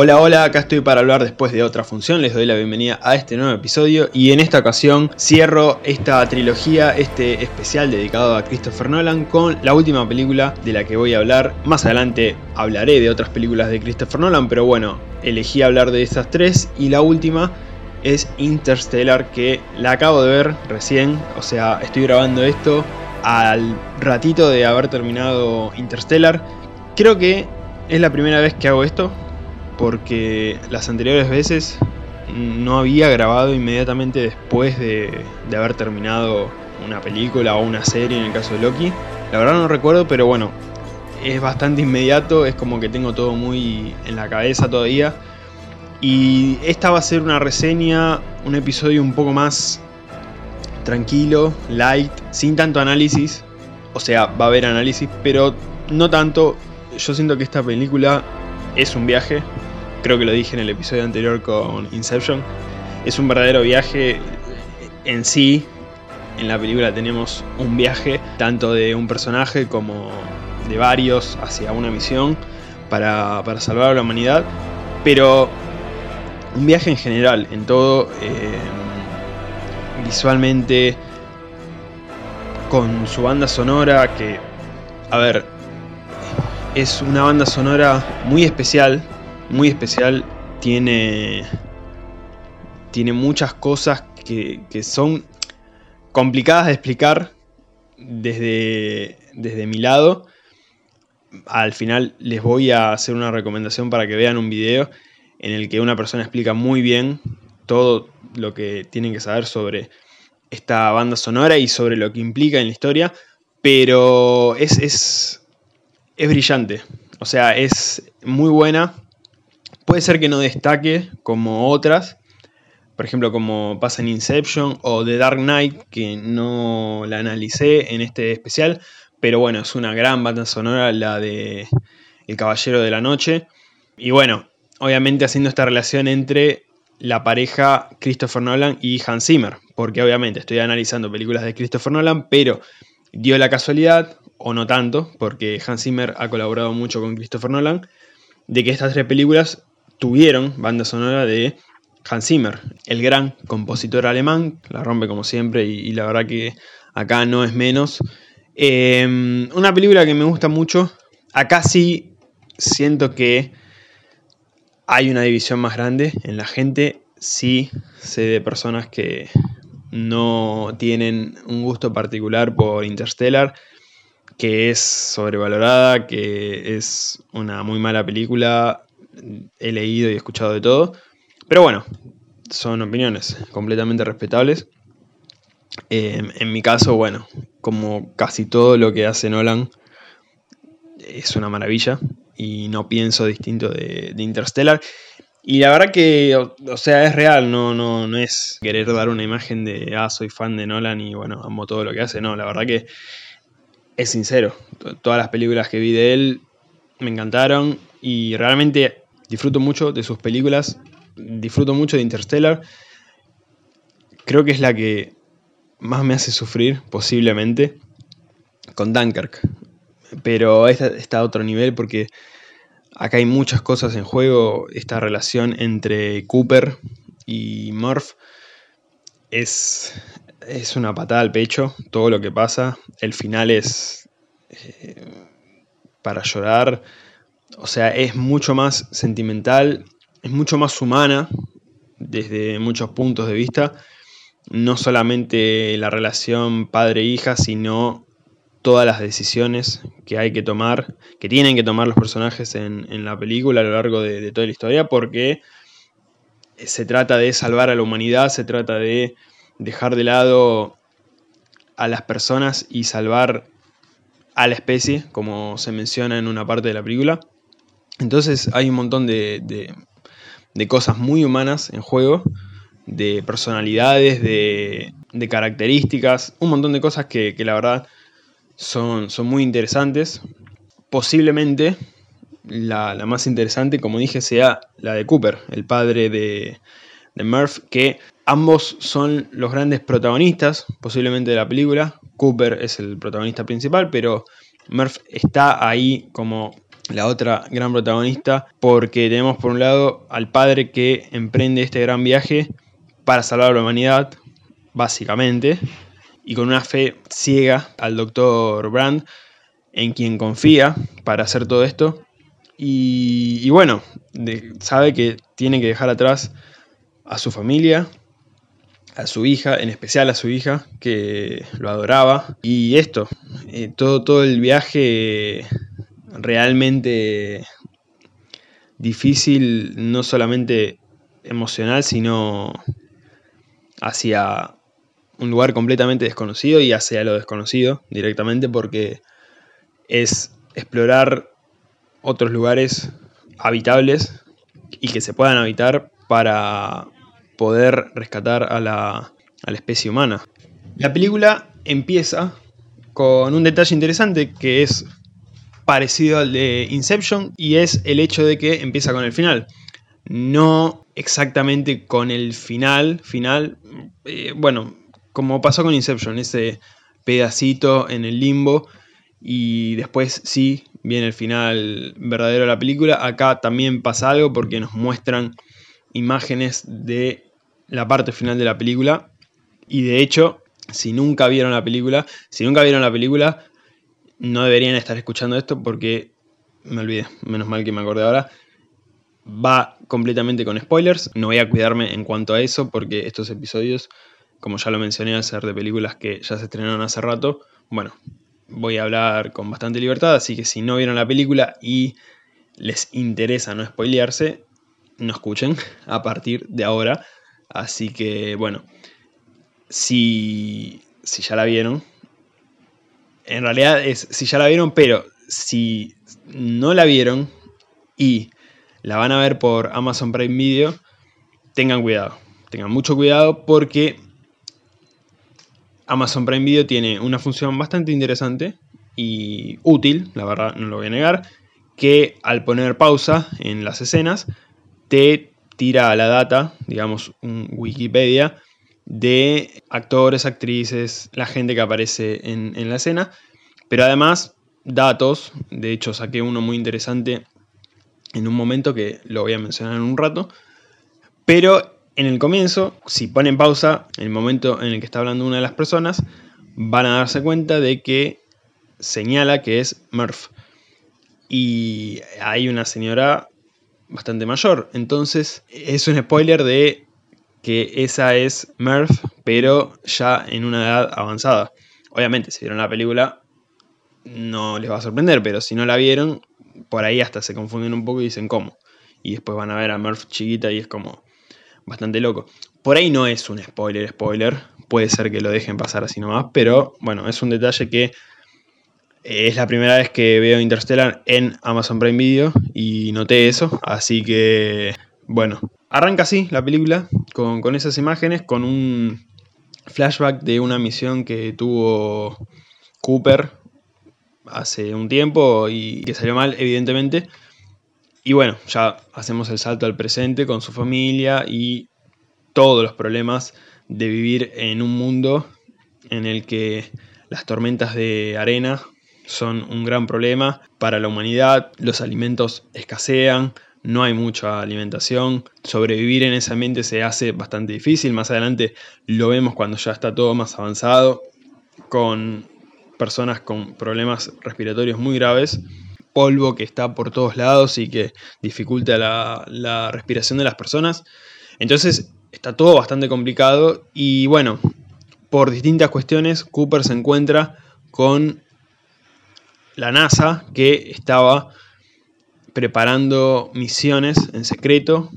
Hola, hola, acá estoy para hablar después de otra función, les doy la bienvenida a este nuevo episodio y en esta ocasión cierro esta trilogía, este especial dedicado a Christopher Nolan con la última película de la que voy a hablar. Más adelante hablaré de otras películas de Christopher Nolan, pero bueno, elegí hablar de estas tres y la última es Interstellar que la acabo de ver recién, o sea, estoy grabando esto al ratito de haber terminado Interstellar. Creo que es la primera vez que hago esto, porque las anteriores veces no había grabado inmediatamente después de, haber terminado una película o una serie en el caso de Loki. La verdad no recuerdo, pero bueno, es bastante inmediato, es como que tengo todo muy en la cabeza todavía. Y esta va a ser una reseña, un episodio un poco más tranquilo, light, sin tanto análisis. O sea, va a haber análisis, pero no tanto. Yo siento que esta película es un viaje, creo que lo dije en el episodio anterior con Inception, es un verdadero viaje en sí. En la película tenemos un viaje tanto de un personaje como de varios hacia una misión para, salvar a la humanidad, pero un viaje en general, en todo, eh, visualmente, con su banda sonora que, a ver, es una banda sonora muy especial, muy especial, tiene, tiene muchas cosas que, son complicadas de explicar desde, desde mi lado. Al final les voy a hacer una recomendación para que vean un video en el que una persona explica muy bien todo lo que tienen que saber sobre esta banda sonora y sobre lo que implica en la historia, pero es, es, es brillante, o sea, es muy buena, Puede ser que no destaque como otras, por ejemplo como pasa en Inception o The Dark Knight, que no la analicé en este especial, pero bueno, es una gran banda sonora la de El Caballero de la Noche. Y bueno, obviamente haciendo esta relación entre la pareja Christopher Nolan y Hans Zimmer, porque obviamente estoy analizando películas de Christopher Nolan, pero dio la casualidad, o no tanto, porque Hans Zimmer ha colaborado mucho con Christopher Nolan, de que estas tres películas tuvieron banda sonora de Hans Zimmer, el gran compositor alemán, la rompe como siempre y, la verdad que acá no es menos. Em, una película que me gusta mucho, acá sí siento que hay una división más grande en la gente, sí sé de personas que no tienen un gusto particular por Interstellar, que es sobrevalorada, que es una muy mala película, he leído y escuchado de todo. Pero bueno, son opiniones completamente respetables. Em, en mi caso, bueno, como casi todo lo que hace Nolan, es una maravilla y no pienso distinto de, Interstellar. Y la verdad que, o, sea, es real, no, no, no es querer dar una imagen de, ah, soy fan de Nolan y bueno, amo todo lo que hace. No, la verdad que es sincero. Todas las películas que vi de él me encantaron y realmente Disfruto mucho de sus películas, disfruto mucho de Interstellar. Creo que es la que más me hace sufrir, posiblemente, con Dunkirk. Pero esta está a otro nivel porque acá hay muchas cosas en juego. Esta relación entre Cooper y Murph es, es una patada al pecho. Todo lo que pasa. El final es eh, para llorar o sea, es mucho más sentimental, es mucho más humana desde muchos puntos de vista. No solamente la relación padre-hija, sino todas las decisiones que hay que tomar, que tienen que tomar los personajes en, la película a lo largo de, de, toda la historia, porque se trata de salvar a la humanidad, se trata de dejar de lado a las personas y salvar a la especie, como se menciona en una parte de la película. Entonces hay un montón de, cosas muy humanas en juego, de personalidades, de, características, un montón de cosas que, la verdad son, son, muy interesantes. Posiblemente la, más interesante, como dije, sea la de Cooper, el padre de, de Murph, que ambos son los grandes protagonistas, posiblemente de la película. Cooper es el protagonista principal, pero Murph está ahí como la otra gran protagonista, porque tenemos por un lado al padre que emprende este gran viaje para salvar a la humanidad, básicamente, y con una fe ciega al doctor Brand, en quien confía para hacer todo esto. Y, bueno, sabe que tiene que dejar atrás a su familia, a su hija, en especial a su hija, que lo adoraba. Y esto, eh, todo, todo el viaje realmente difícil, no solamente emocional, sino hacia un lugar completamente desconocido y hacia lo desconocido directamente porque es explorar otros lugares habitables y que se puedan habitar para poder rescatar a la, a la especie humana. La película empieza con un detalle interesante que es parecido al de Inception y es el hecho de que empieza con el final. No exactamente con el final, final, eh, bueno, como pasó con Inception, ese pedacito en el limbo y después sí viene el final verdadero de la película. Acá también pasa algo porque nos muestran imágenes de la parte final de la película y de hecho, si nunca vieron la película, si nunca vieron la película, no deberían estar escuchando esto porque me olvidé, menos mal que me acordé ahora. Va completamente con spoilers, no voy a cuidarme en cuanto a eso porque estos episodios, como ya lo mencioné, al ser de películas que ya se estrenaron hace rato, bueno, voy a hablar con bastante libertad, así que si no vieron la película y les interesa no spoilearse, no escuchen a partir de ahora. Así que bueno, si, si ya la vieron, en realidad es si ya la vieron, pero si no la vieron y la van a ver por Amazon Prime Video, tengan cuidado. Tengan mucho cuidado porque Amazon Prime Video tiene una función bastante interesante y útil, la verdad no lo voy a negar, que al poner pausa en las escenas te tira a la data, digamos un Wikipedia, de actores, actrices, la gente que aparece en, la escena, pero además datos, de hecho saqué uno muy interesante en un momento que lo voy a mencionar en un rato, pero en el comienzo, si ponen pausa, en el momento en el que está hablando una de las personas, van a darse cuenta de que señala que es Murph. Y hay una señora bastante mayor. Entonces es un spoiler de que esa es Murph, pero ya en una edad avanzada. Obviamente, si vieron la película, no les va a sorprender, pero si no la vieron, por ahí hasta se confunden un poco y dicen cómo. Y después van a ver a Murph chiquita y es como bastante loco. Por ahí no es un spoiler, spoiler. Puede ser que lo dejen pasar así nomás, pero bueno, es un detalle que es la primera vez que veo Interstellar en Amazon Prime Video y noté eso, así que bueno, arranca así la película con, con esas imágenes, con un flashback de una misión que tuvo Cooper hace un tiempo y que salió mal, evidentemente. Y bueno, ya hacemos el salto al presente con su familia y todos los problemas de vivir en un mundo en el que las tormentas de arena son un gran problema para la humanidad, los alimentos escasean, no hay mucha alimentación, sobrevivir en ese ambiente se hace bastante difícil, más adelante lo vemos cuando ya está todo más avanzado, con personas con problemas respiratorios muy graves, polvo que está por todos lados y que dificulta la, la respiración de las personas, entonces está todo bastante complicado y bueno, por distintas cuestiones Cooper se encuentra con la NASA que estaba preparando misiones en secreto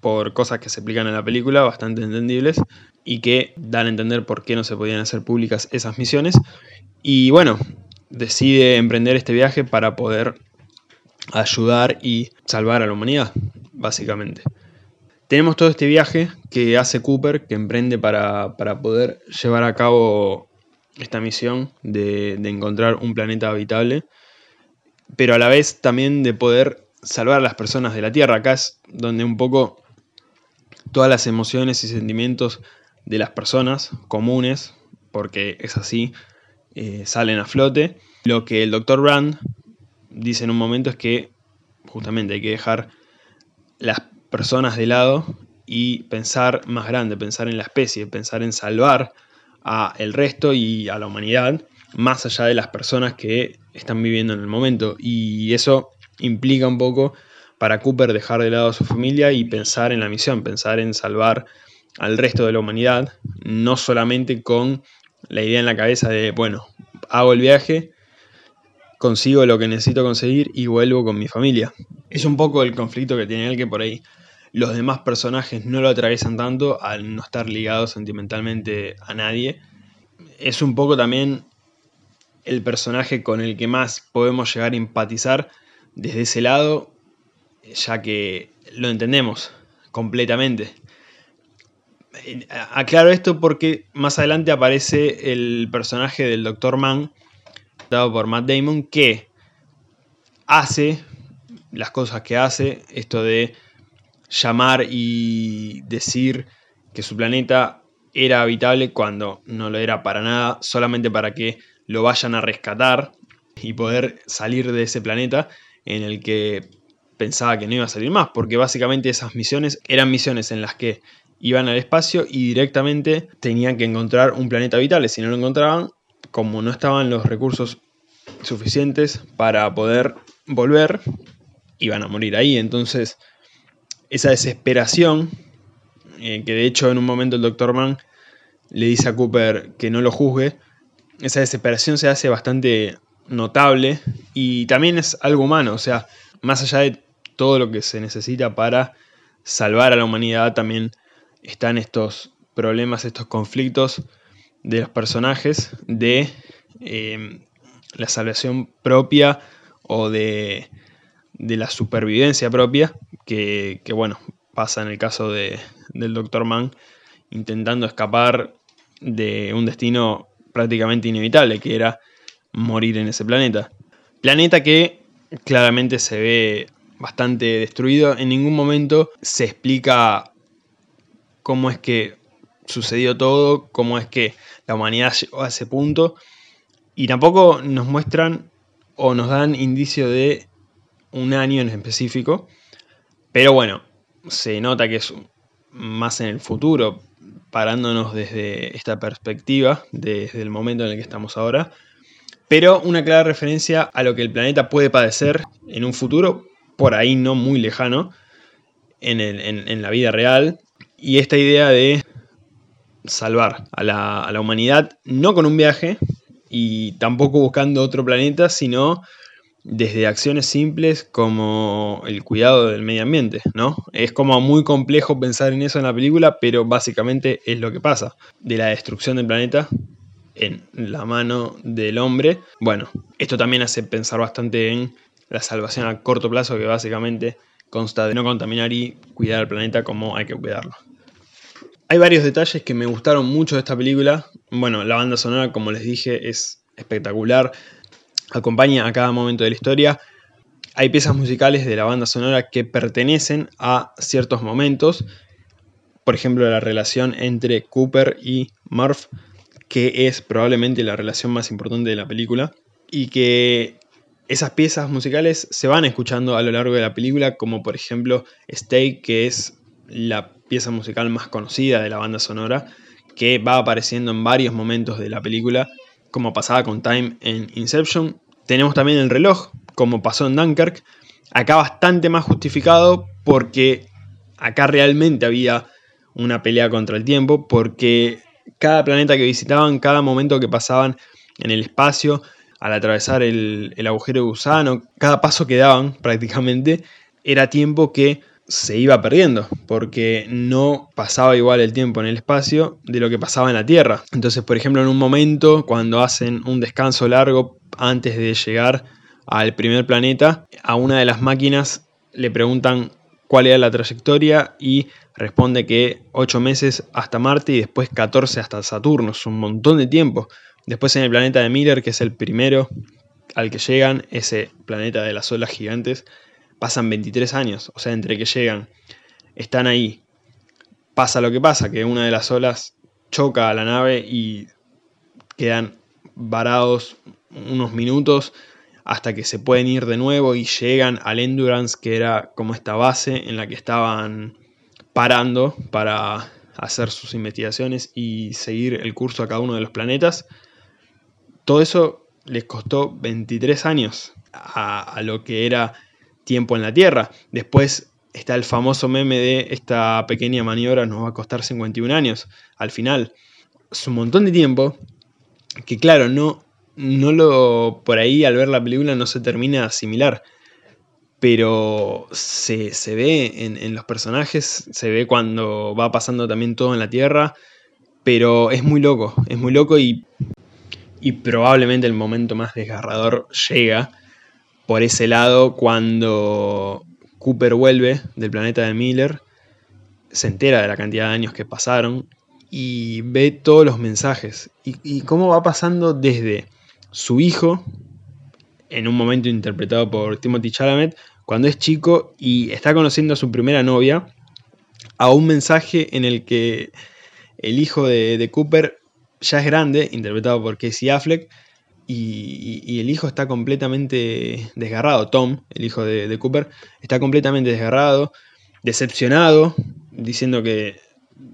por cosas que se explican en la película, bastante entendibles, y que dan a entender por qué no se podían hacer públicas esas misiones. Y bueno, decide emprender este viaje para poder ayudar y salvar a la humanidad, básicamente. Tenemos todo este viaje que hace Cooper, que emprende para, para poder llevar a cabo esta misión de, encontrar un planeta habitable, pero a la vez también de poder salvar a las personas de la Tierra. Acá es donde un poco todas las emociones y sentimientos de las personas comunes, porque es así, eh, salen a flote. Lo que el Dr. Brand dice en un momento es que justamente hay que dejar las personas de lado y pensar más grande, pensar en la especie, pensar en salvar a el resto y a la humanidad más allá de las personas que están viviendo en el momento y eso implica un poco para Cooper dejar de lado a su familia y pensar en la misión, pensar en salvar al resto de la humanidad, no solamente con la idea en la cabeza de, bueno, hago el viaje, consigo lo que necesito conseguir y vuelvo con mi familia. Es un poco el conflicto que tiene él que por ahí los demás personajes no lo atraviesan tanto al no estar ligados sentimentalmente a nadie. Es un poco también el personaje con el que más podemos llegar a empatizar desde ese lado, ya que lo entendemos completamente. Aclaro esto porque más adelante aparece el personaje del Dr. Mann, dado por Matt Damon, que hace las cosas que hace, esto de llamar y decir que su planeta era habitable cuando no lo era para nada, solamente para que lo vayan a rescatar y poder salir de ese planeta en el que pensaba que no iba a salir más, porque básicamente esas misiones eran misiones en las que iban al espacio y directamente tenían que encontrar un planeta habitable. Si no lo encontraban, como no estaban los recursos suficientes para poder volver, iban a morir ahí. Entonces, esa desesperación, eh, que de hecho en un momento el Dr. Mann le dice a Cooper que no lo juzgue, esa desesperación se hace bastante notable y también es algo humano, o sea, más allá de todo lo que se necesita para salvar a la humanidad, también están estos problemas, estos conflictos de los personajes, de eh, la salvación propia o de, de la supervivencia propia, que, que, bueno, pasa en el caso de, del Dr. Mann, intentando escapar de un destino prácticamente inevitable, que era morir en ese planeta. Planeta que claramente se ve bastante destruido, en ningún momento se explica cómo es que sucedió todo, cómo es que la humanidad llegó a ese punto, y tampoco nos muestran o nos dan indicio de un año en específico, pero bueno, se nota que es más en el futuro, parándonos desde esta perspectiva, desde el momento en el que estamos ahora, pero una clara referencia a lo que el planeta puede padecer en un futuro, por ahí no muy lejano, en, la vida real, y esta idea de salvar a la, humanidad, no con un viaje, y tampoco buscando otro planeta, sino desde acciones simples como el cuidado del medio ambiente, ¿no? Es como muy complejo pensar en eso en la película, pero básicamente es lo que pasa. De la destrucción del planeta en la mano del hombre. Bueno, esto también hace pensar bastante en la salvación a corto plazo, que básicamente consta de no contaminar y cuidar al planeta como hay que cuidarlo. Hay varios detalles que me gustaron mucho de esta película. Bueno, la banda sonora, como les dije, es espectacular acompaña a cada momento de la historia. Hay piezas musicales de la banda sonora que pertenecen a ciertos momentos. Por ejemplo, la relación entre Cooper y Murph, que es probablemente la relación más importante de la película. Y que esas piezas musicales se van escuchando a lo largo de la película, como por ejemplo Stay, que es la pieza musical más conocida de la banda sonora, que va apareciendo en varios momentos de la película como pasaba con Time en Inception. Tenemos también el reloj, como pasó en Dunkirk. Acá bastante más justificado porque acá realmente había una pelea contra el tiempo, porque cada planeta que visitaban, cada momento que pasaban en el espacio, al atravesar el, el agujero de gusano, cada paso que daban prácticamente, era tiempo que se iba perdiendo, porque no pasaba igual el tiempo en el espacio de lo que pasaba en la Tierra. Entonces, por ejemplo, en un momento, cuando hacen un descanso largo antes de llegar al primer planeta, a una de las máquinas le preguntan cuál era la trayectoria y responde que 8 meses hasta Marte y después 14 hasta Saturno, es un montón de tiempo. Después en el planeta de Miller, que es el primero al que llegan, ese planeta de las olas gigantes, pasan 23 años, o sea, entre que llegan, están ahí, pasa lo que pasa, que una de las olas choca a la nave y quedan varados unos minutos hasta que se pueden ir de nuevo y llegan al Endurance, que era como esta base en la que estaban parando para hacer sus investigaciones y seguir el curso a cada uno de los planetas. Todo eso les costó 23 años a, lo que era tiempo en la Tierra. Después está el famoso meme de esta pequeña maniobra nos va a costar 51 años. Al final, es un montón de tiempo que claro, no, no lo por ahí al ver la película no se termina de asimilar. Pero se, ve en, en, los personajes, se ve cuando va pasando también todo en la Tierra. Pero es muy loco, es muy loco y y probablemente el momento más desgarrador llega por ese lado cuando Cooper vuelve del planeta de Miller, se entera de la cantidad de años que pasaron y ve todos los mensajes. Y, cómo va pasando desde su hijo, en un momento interpretado por Timothy Chalamet, cuando es chico y está conociendo a su primera novia, a un mensaje en el que el hijo de Cooper ya es grande, interpretado por Casey Affleck, y, el hijo está completamente desgarrado. Tom, el hijo de, Cooper, está completamente desgarrado, decepcionado, diciendo que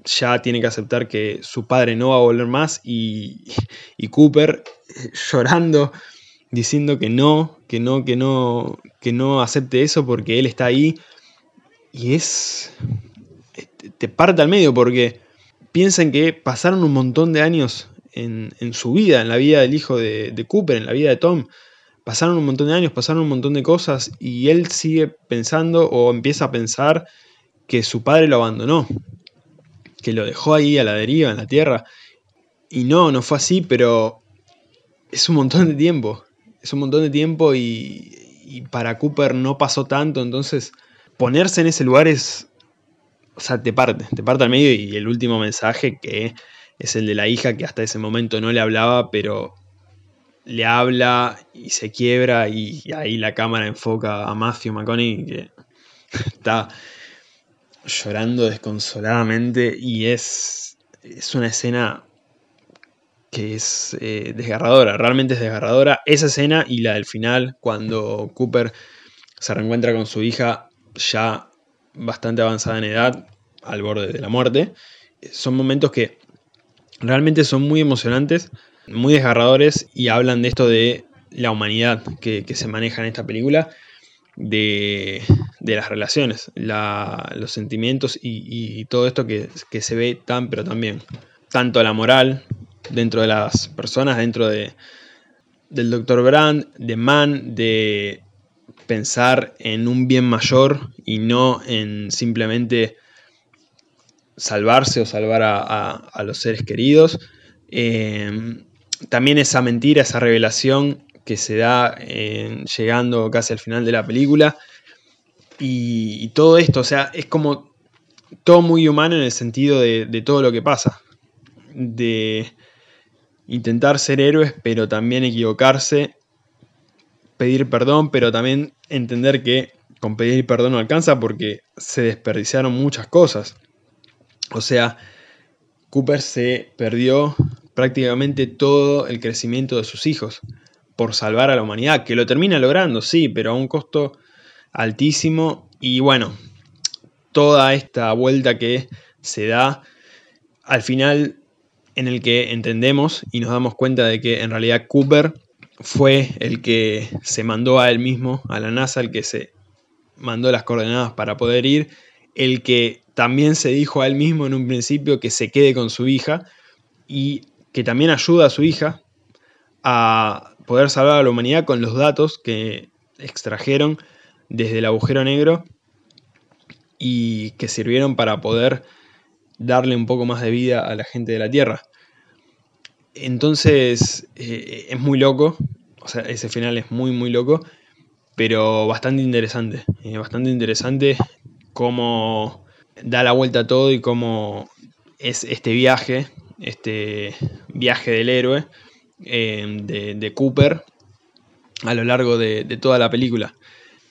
ya tiene que aceptar que su padre no va a volver más, y, y Cooper llorando, diciendo que no, que no, que no, que no acepte eso porque él está ahí. Y es. Te parte al medio porque piensen que pasaron un montón de años en, su vida, en la vida del hijo de, Cooper, en la vida de Tom. Pasaron un montón de años, pasaron un montón de cosas y él sigue pensando o empieza a pensar que su padre lo abandonó, que lo dejó ahí a la deriva, en la tierra. Y no, no fue así, pero es un montón de tiempo. Es un montón de tiempo y, y para Cooper no pasó tanto, entonces ponerse en ese lugar es, o sea, te parte, te parte al medio y el último mensaje que es el de la hija que hasta ese momento no le hablaba, pero le habla y se quiebra y, ahí la cámara enfoca a Matthew McConaughey que está llorando desconsoladamente y es, es una escena que es eh, desgarradora, realmente es desgarradora. Esa escena y la del final, cuando Cooper se reencuentra con su hija ya bastante avanzada en edad, al borde de la muerte. Son momentos que realmente son muy emocionantes, muy desgarradores y hablan de esto de la humanidad que, se maneja en esta película, de, las relaciones, los sentimientos y, todo esto que, se ve tan pero tan bien. Tanto la moral dentro de las personas, dentro de, del Dr. Brand, de Man, de pensar en un bien mayor y no en simplemente salvarse o salvar a, los seres queridos. Eh, también esa mentira, esa revelación que se da llegando casi al final de la película. Y, todo esto, o sea, es como todo muy humano en el sentido de, de todo lo que pasa. De intentar ser héroes, pero también equivocarse pedir perdón, pero también entender que con pedir perdón no alcanza porque se desperdiciaron muchas cosas. O sea, Cooper se perdió prácticamente todo el crecimiento de sus hijos por salvar a la humanidad, que lo termina logrando, sí, pero a un costo altísimo. Y bueno, toda esta vuelta que se da al final en el que entendemos y nos damos cuenta de que en realidad Cooper fue el que se mandó a él mismo, a la NASA, el que se mandó las coordenadas para poder ir, el que también se dijo a él mismo en un principio que se quede con su hija y que también ayuda a su hija a poder salvar a la humanidad con los datos que extrajeron desde el agujero negro y que sirvieron para poder darle un poco más de vida a la gente de la Tierra. Entonces eh, es muy loco, o sea, ese final es muy, muy loco, pero bastante interesante. Eh, bastante interesante cómo da la vuelta a todo y cómo es este viaje, este viaje del héroe eh, de, Cooper a lo largo de, toda la película.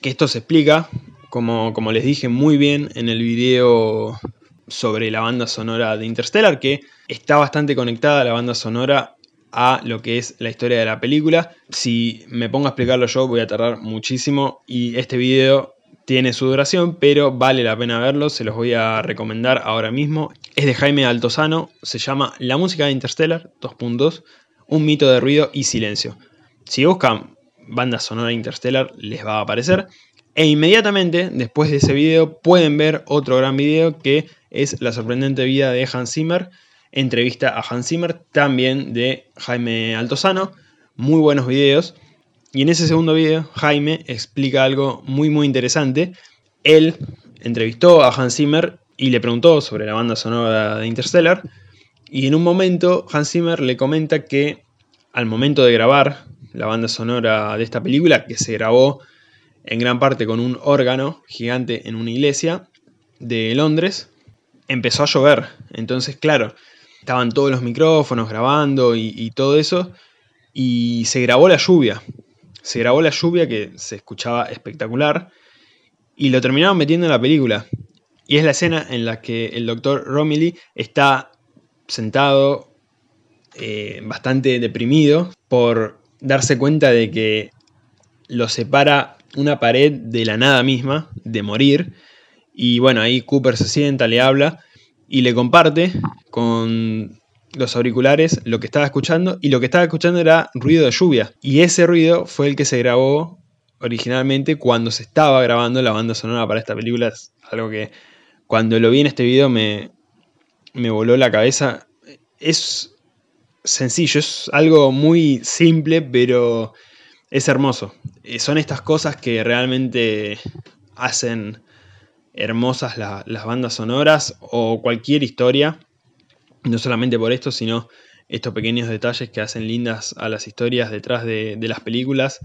Que esto se explica, como, como les dije muy bien en el video sobre la banda sonora de Interstellar, que está bastante conectada la banda sonora a lo que es la historia de la película. Si me pongo a explicarlo yo voy a tardar muchísimo y este video tiene su duración, pero vale la pena verlo, se los voy a recomendar ahora mismo. Es de Jaime Altozano, se llama La música de Interstellar, dos puntos, un mito de ruido y silencio. Si buscan banda sonora Interstellar les va a aparecer. E inmediatamente después de ese video pueden ver otro gran video que es La sorprendente vida de Hans Zimmer, entrevista a Hans Zimmer, también de Jaime Altozano, muy buenos videos. Y en ese segundo video Jaime explica algo muy muy interesante. Él entrevistó a Hans Zimmer y le preguntó sobre la banda sonora de Interstellar. Y en un momento Hans Zimmer le comenta que al momento de grabar la banda sonora de esta película, que se grabó en gran parte con un órgano gigante en una iglesia de Londres, empezó a llover. Entonces, claro, estaban todos los micrófonos grabando y, todo eso, y se grabó la lluvia. Se grabó la lluvia que se escuchaba espectacular, y lo terminaron metiendo en la película. Y es la escena en la que el doctor Romilly está sentado eh, bastante deprimido por darse cuenta de que lo separa una pared de la nada misma, de morir. Y bueno, ahí Cooper se sienta, le habla y le comparte con los auriculares lo que estaba escuchando y lo que estaba escuchando era ruido de lluvia. Y ese ruido fue el que se grabó originalmente cuando se estaba grabando la banda sonora para esta película. Es algo que cuando lo vi en este video me, me voló la cabeza. Es sencillo, es algo muy simple, pero es hermoso. Eh, son estas cosas que realmente hacen hermosas las bandas sonoras o cualquier historia. No solamente por esto, sino estos pequeños detalles que hacen lindas a las historias detrás de, las películas.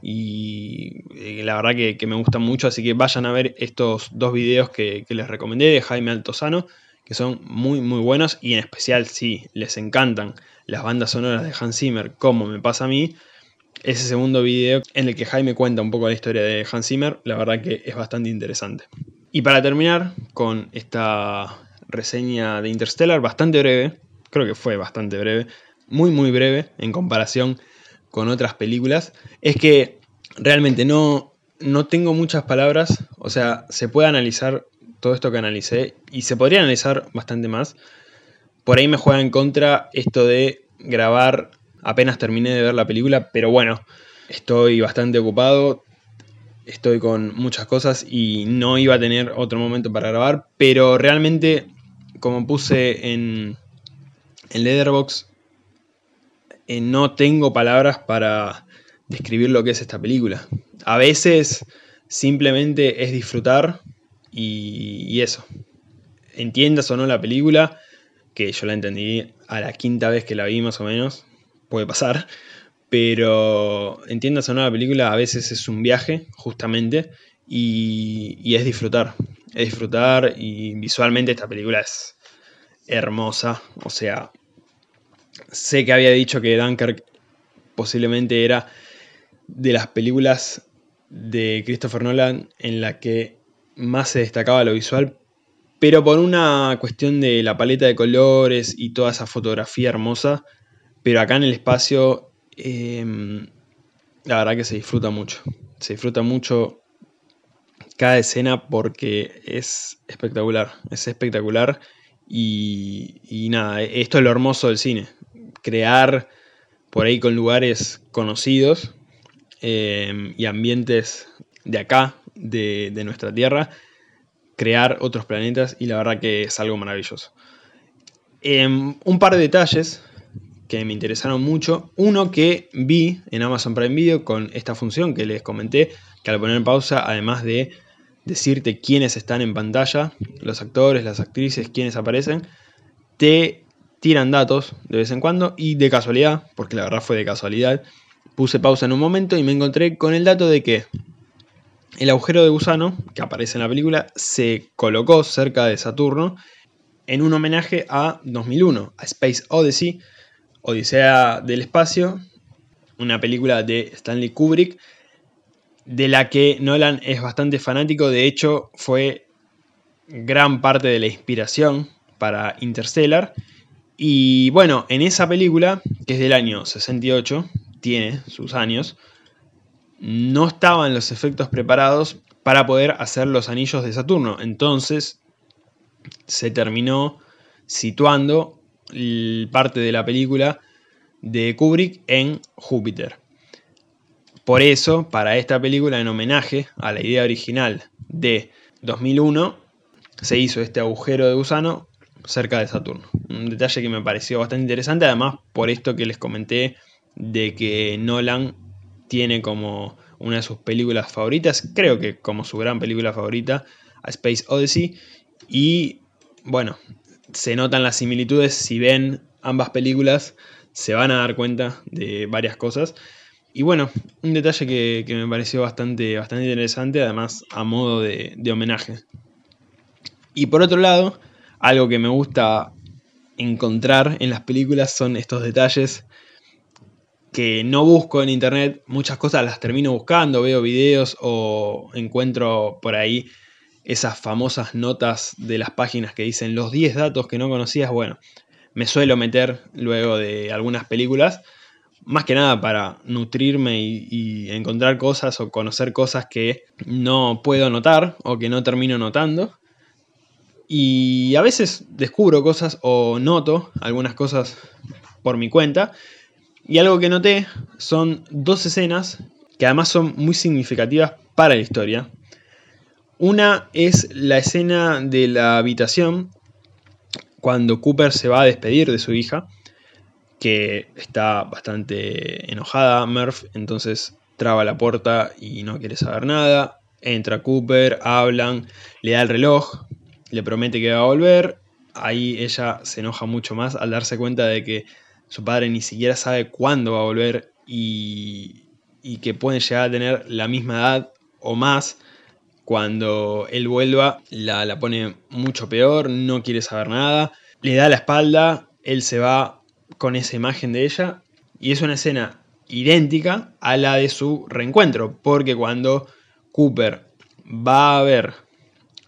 Y eh, la verdad que, me gustan mucho, así que vayan a ver estos dos videos que, que les recomendé de Jaime Altozano, que son muy muy buenos y en especial si les encantan las bandas sonoras de Hans Zimmer, como me pasa a mí, ese segundo video en el que Jaime cuenta un poco la historia de Hans Zimmer, la verdad que es bastante interesante. Y para terminar con esta reseña de Interstellar, bastante breve, creo que fue bastante breve, muy muy breve en comparación con otras películas, es que realmente no, no tengo muchas palabras, o sea, se puede analizar todo esto que analicé y se podría analizar bastante más, por ahí me juega en contra esto de grabar apenas terminé de ver la película, pero bueno, estoy bastante ocupado, estoy con muchas cosas y no iba a tener otro momento para grabar, pero realmente, como puse en, en Letterboxd, eh, no tengo palabras para describir lo que es esta película. A veces simplemente es disfrutar y, y eso. Entiendas o no la película, que yo la entendí a la quinta vez que la vi más o menos, puede pasar, pero entiendas o no la película, a veces es un viaje, justamente, y, es disfrutar, es disfrutar y visualmente esta película es hermosa, o sea, sé que había dicho que Dunkirk posiblemente era de las películas de Christopher Nolan en la que más se destacaba lo visual, pero por una cuestión de la paleta de colores y toda esa fotografía hermosa, pero acá en el espacio, em, la verdad que se disfruta mucho. Se disfruta mucho cada escena porque es espectacular, es espectacular y, nada, esto es lo hermoso del cine, crear por ahí con lugares conocidos em, y ambientes de acá, de, de nuestra tierra, crear otros planetas y la verdad que es algo maravilloso. Em, un par de detalles que me interesaron mucho. Uno que vi en Amazon Prime Video con esta función que les comenté, que al poner en pausa, además de decirte quiénes están en pantalla, los actores, las actrices, quiénes aparecen, te tiran datos de vez en cuando y de casualidad, porque la verdad fue de casualidad, puse pausa en un momento y me encontré con el dato de que el agujero de gusano, que aparece en la película, se colocó cerca de Saturno en un homenaje a 2001, a Space Odyssey, Odisea del Espacio, una película de Stanley Kubrick, de la que Nolan es bastante fanático, de hecho fue gran parte de la inspiración para Interstellar, Y bueno, en esa película, que es del año 68, tiene sus años, no estaban los efectos preparados para poder hacer los anillos de Saturno. Entonces se terminó situando parte de la película de Kubrick en Júpiter. Por eso, para esta película, en homenaje a la idea original de 2001, se hizo este agujero de gusano cerca de Saturno. Un detalle que me pareció bastante interesante, además por esto que les comenté de que Nolan tiene como una de sus películas favoritas, creo que como su gran película favorita, a Space Odyssey. Y bueno, se notan las similitudes, si ven ambas películas se van a dar cuenta de varias cosas. Y bueno, un detalle que, me pareció bastante, bastante interesante, además a modo de, de homenaje. Y por otro lado, algo que me gusta encontrar en las películas son estos detalles que no busco en internet, muchas cosas las termino buscando, veo videos o encuentro por ahí esas famosas notas de las páginas que dicen los 10 datos que no conocías, bueno, me suelo meter luego de algunas películas, más que nada para nutrirme y, encontrar cosas o conocer cosas que no puedo notar o que no termino notando. Y a veces descubro cosas o noto algunas cosas por mi cuenta. Y algo que noté son dos escenas que además son muy significativas para la historia. Una es la escena de la habitación cuando Cooper se va a despedir de su hija, que está bastante enojada, Murph, entonces traba la puerta y no quiere saber nada. Entra Cooper, hablan, le da el reloj, le promete que va a volver. Ahí ella se enoja mucho más al darse cuenta de que su padre ni siquiera sabe cuándo va a volver y, y que pueden llegar a tener la misma edad o más cuando él vuelva, la, la pone mucho peor, no quiere saber nada, le da la espalda, él se va con esa imagen de ella y es una escena idéntica a la de su reencuentro, porque cuando Cooper va a ver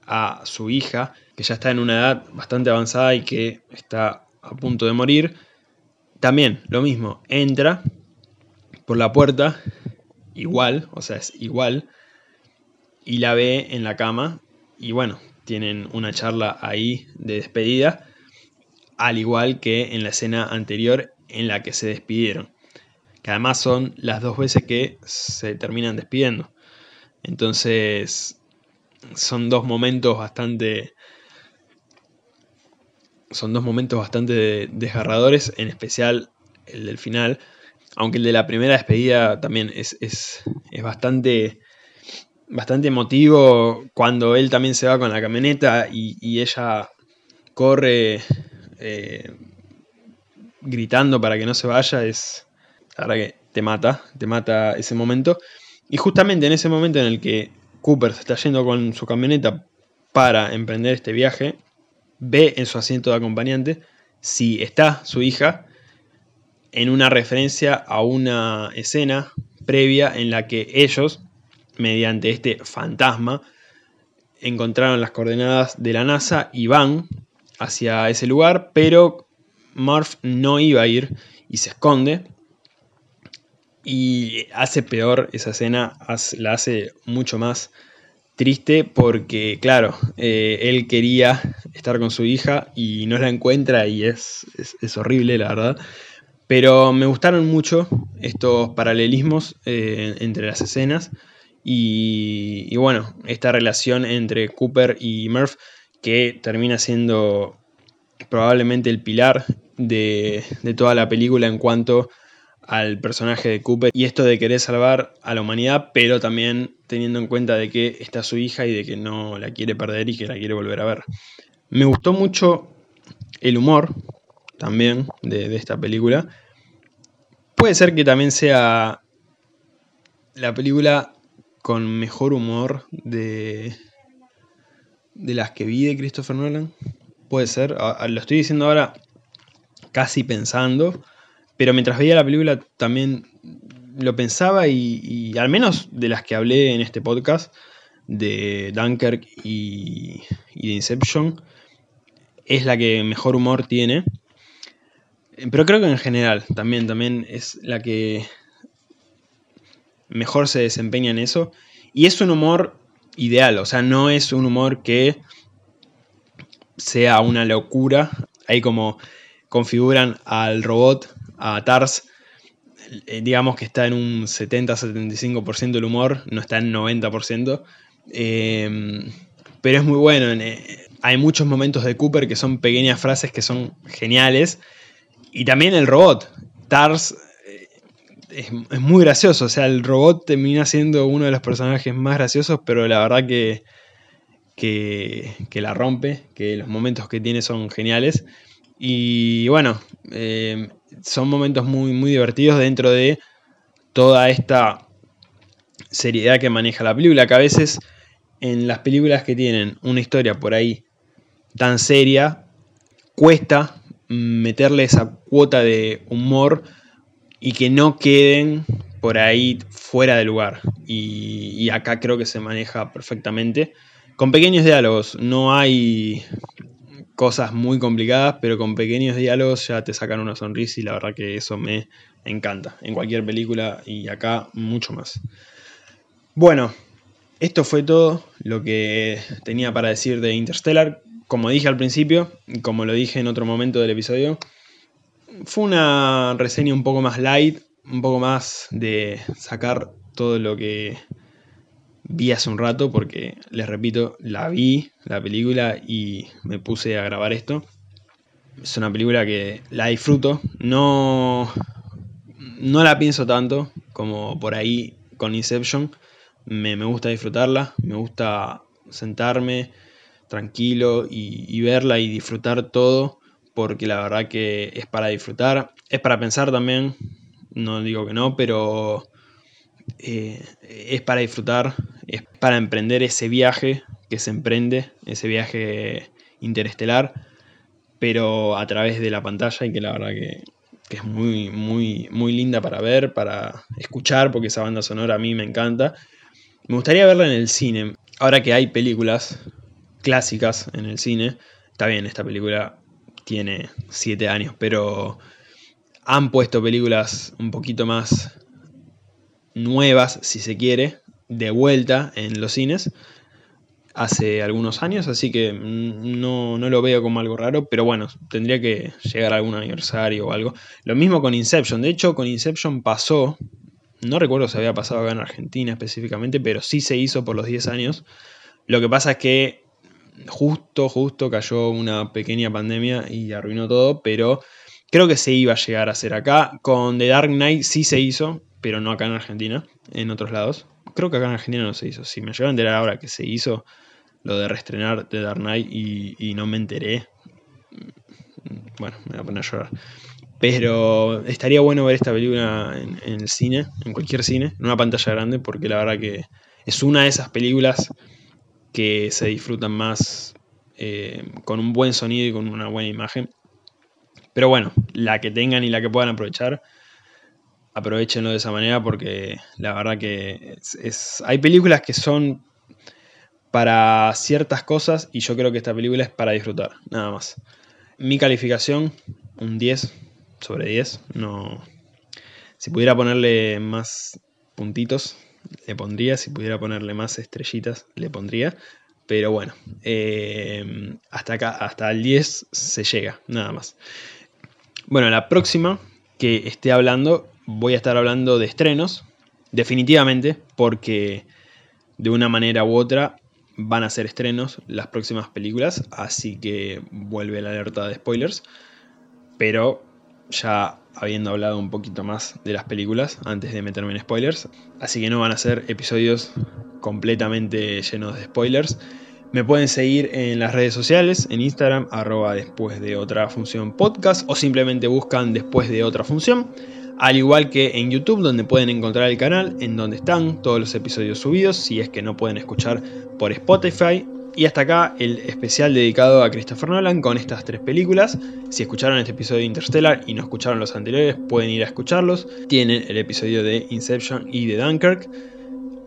a su hija, que ya está en una edad bastante avanzada y que está a punto de morir, también lo mismo, entra por la puerta, igual, o sea, es igual, y la ve en la cama y bueno, tienen una charla ahí de despedida, al igual que en la escena anterior en la que se despidieron, que además son las dos veces que se terminan despidiendo. Entonces, son dos momentos bastante son dos momentos bastante desgarradores, en especial el del final, aunque el de la primera despedida también es, es, es bastante bastante emotivo cuando él también se va con la camioneta y, ella corre eh, gritando para que no se vaya. Es, la verdad que te mata, te mata ese momento. Y justamente en ese momento en el que Cooper se está yendo con su camioneta para emprender este viaje, ve en su asiento de acompañante si está su hija en una referencia a una escena previa en la que ellos mediante este fantasma, encontraron las coordenadas de la NASA y van hacia ese lugar, pero Murph no iba a ir y se esconde. Y hace peor esa escena, la hace mucho más triste porque, claro, eh, él quería estar con su hija y no la encuentra y es, es, horrible, la verdad. Pero me gustaron mucho estos paralelismos eh, entre las escenas. Y, bueno, esta relación entre Cooper y Murph que termina siendo probablemente el pilar de, toda la película en cuanto al personaje de Cooper y esto de querer salvar a la humanidad, pero también teniendo en cuenta de que está su hija y de que no la quiere perder y que la quiere volver a ver. Me gustó mucho el humor también de, de esta película. Puede ser que también sea la película con mejor humor de, de las que vi de Christopher Nolan. Puede ser, lo estoy diciendo ahora casi pensando, pero mientras veía la película también lo pensaba y, al menos de las que hablé en este podcast, de Dunkirk y, y de Inception, es la que mejor humor tiene. pero creo que en general también, también es la que mejor se desempeña en eso. Y es un humor ideal, o sea, no es un humor que sea una locura. Ahí como configuran al robot, a Tars, eh, digamos que está en un 70-75% del humor, no está en 90%. Em, pero es muy bueno. Eh, hay muchos momentos de Cooper que son pequeñas frases que son geniales. Y también el robot. Tars eh, es, muy gracioso. O sea, el robot termina siendo uno de los personajes más graciosos, pero la verdad que, que, la rompe, que los momentos que tiene son geniales. Y bueno, eh, son momentos muy, muy divertidos dentro de toda esta seriedad que maneja la película, que a veces en las películas que tienen una historia por ahí tan seria, cuesta meterle esa cuota de humor y que no queden por ahí fuera de lugar. Y, acá creo que se maneja perfectamente. Con pequeños diálogos, no hay cosas muy complicadas, pero con pequeños diálogos ya te sacan una sonrisa y la verdad que eso me encanta. En cualquier película y acá mucho más. Bueno, esto fue todo lo que tenía para decir de Interstellar como dije al principio, y como lo dije en otro momento del episodio, fue una reseña un poco más light, un poco más de sacar todo lo que vi hace un rato, porque les repito, la vi, la película, y me puse a grabar esto. Es una película que la disfruto, no, no la pienso tanto como por ahí con Inception. Me, me gusta disfrutarla, me gusta sentarme, tranquilo y, verla y disfrutar todo, porque la verdad que es para disfrutar, es para pensar también, no digo que no, pero eh, es para disfrutar, es para emprender ese viaje que se emprende, ese viaje interestelar, pero a través de la pantalla y que la verdad que, que es muy, muy, muy linda para ver, para escuchar, porque esa banda sonora a mí me encanta. Me gustaría verla en el cine. Ahora que hay películas clásicas en el cine. Está bien, esta película tiene 7 años, pero han puesto películas un poquito más nuevas, si se quiere, de vuelta en los cines hace algunos años, así que no, no, lo veo como algo raro, pero bueno, tendría que llegar a algún aniversario o algo. Lo mismo con Inception, de hecho con Inception pasó, no recuerdo si había pasado acá en Argentina específicamente, pero sí se hizo por los 10 años. Lo que pasa es que justo, justo cayó una pequeña pandemia y arruinó todo, pero creo que se iba a llegar a hacer acá. Con The Dark Knight sí se hizo, pero no acá en Argentina, en otros lados. Creo que acá en Argentina no se hizo. Si me llevo a enterar ahora que se hizo lo de reestrenar The Dark Knight y, no me enteré, bueno, me voy a poner a llorar. Pero estaría bueno ver esta película en, en, el cine, en cualquier cine, en una pantalla grande, porque la verdad que es una de esas películas que se disfrutan más eh, con un buen sonido y con una buena imagen. Pero bueno, la que tengan y la que puedan aprovechar, aprovechenlo de esa manera porque la verdad que es, hay películas que son para ciertas cosas y yo creo que esta película es para disfrutar, nada más. Mi calificación, un 10 sobre 10. No, si pudiera ponerle más puntitos, le pondría, si pudiera ponerle más estrellitas, le pondría. Pero bueno, eh, hasta acá, hasta el 10 se llega, nada más. Bueno, la próxima que esté hablando, voy a estar hablando de estrenos, definitivamente, porque de una manera u otra van a ser estrenos las próximas películas, así que vuelve la alerta de spoilers. Pero ya habiendo hablado un poquito más de las películas antes de meterme en spoilers. Así que no van a ser episodios completamente llenos de spoilers. Me pueden seguir en las redes sociales, en Instagram, arroba después de otra función podcast, o simplemente buscan después de otra función. Al igual que en YouTube, donde pueden encontrar el canal, en donde están todos los episodios subidos, si es que no pueden escuchar por Spotify y hasta acá el especial dedicado a Christopher Nolan con estas tres películas. Si escucharon este episodio de Interstellar y no escucharon los anteriores, pueden ir a escucharlos. Tienen el episodio de Inception y de Dunkirk.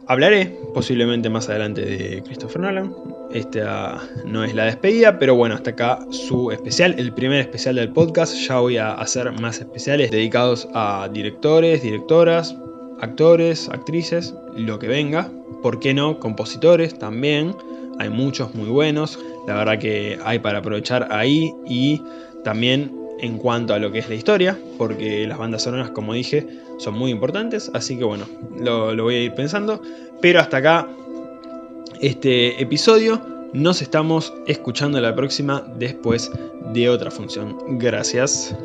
hablaré posiblemente más adelante de Christopher Nolan. Esta no es la despedida, pero bueno, hasta acá su especial, el primer especial del podcast. Ya voy a hacer más especiales dedicados a directores, directoras, actores, actrices, lo que venga. ¿Por qué no? Compositores también. Hay muchos muy buenos. La verdad que hay para aprovechar ahí y también en cuanto a lo que es la historia, porque las bandas sonoras, como dije, son muy importantes. Así que bueno, lo, voy a ir pensando. Pero hasta acá este episodio. Nos estamos escuchando la próxima después de otra función. Gracias.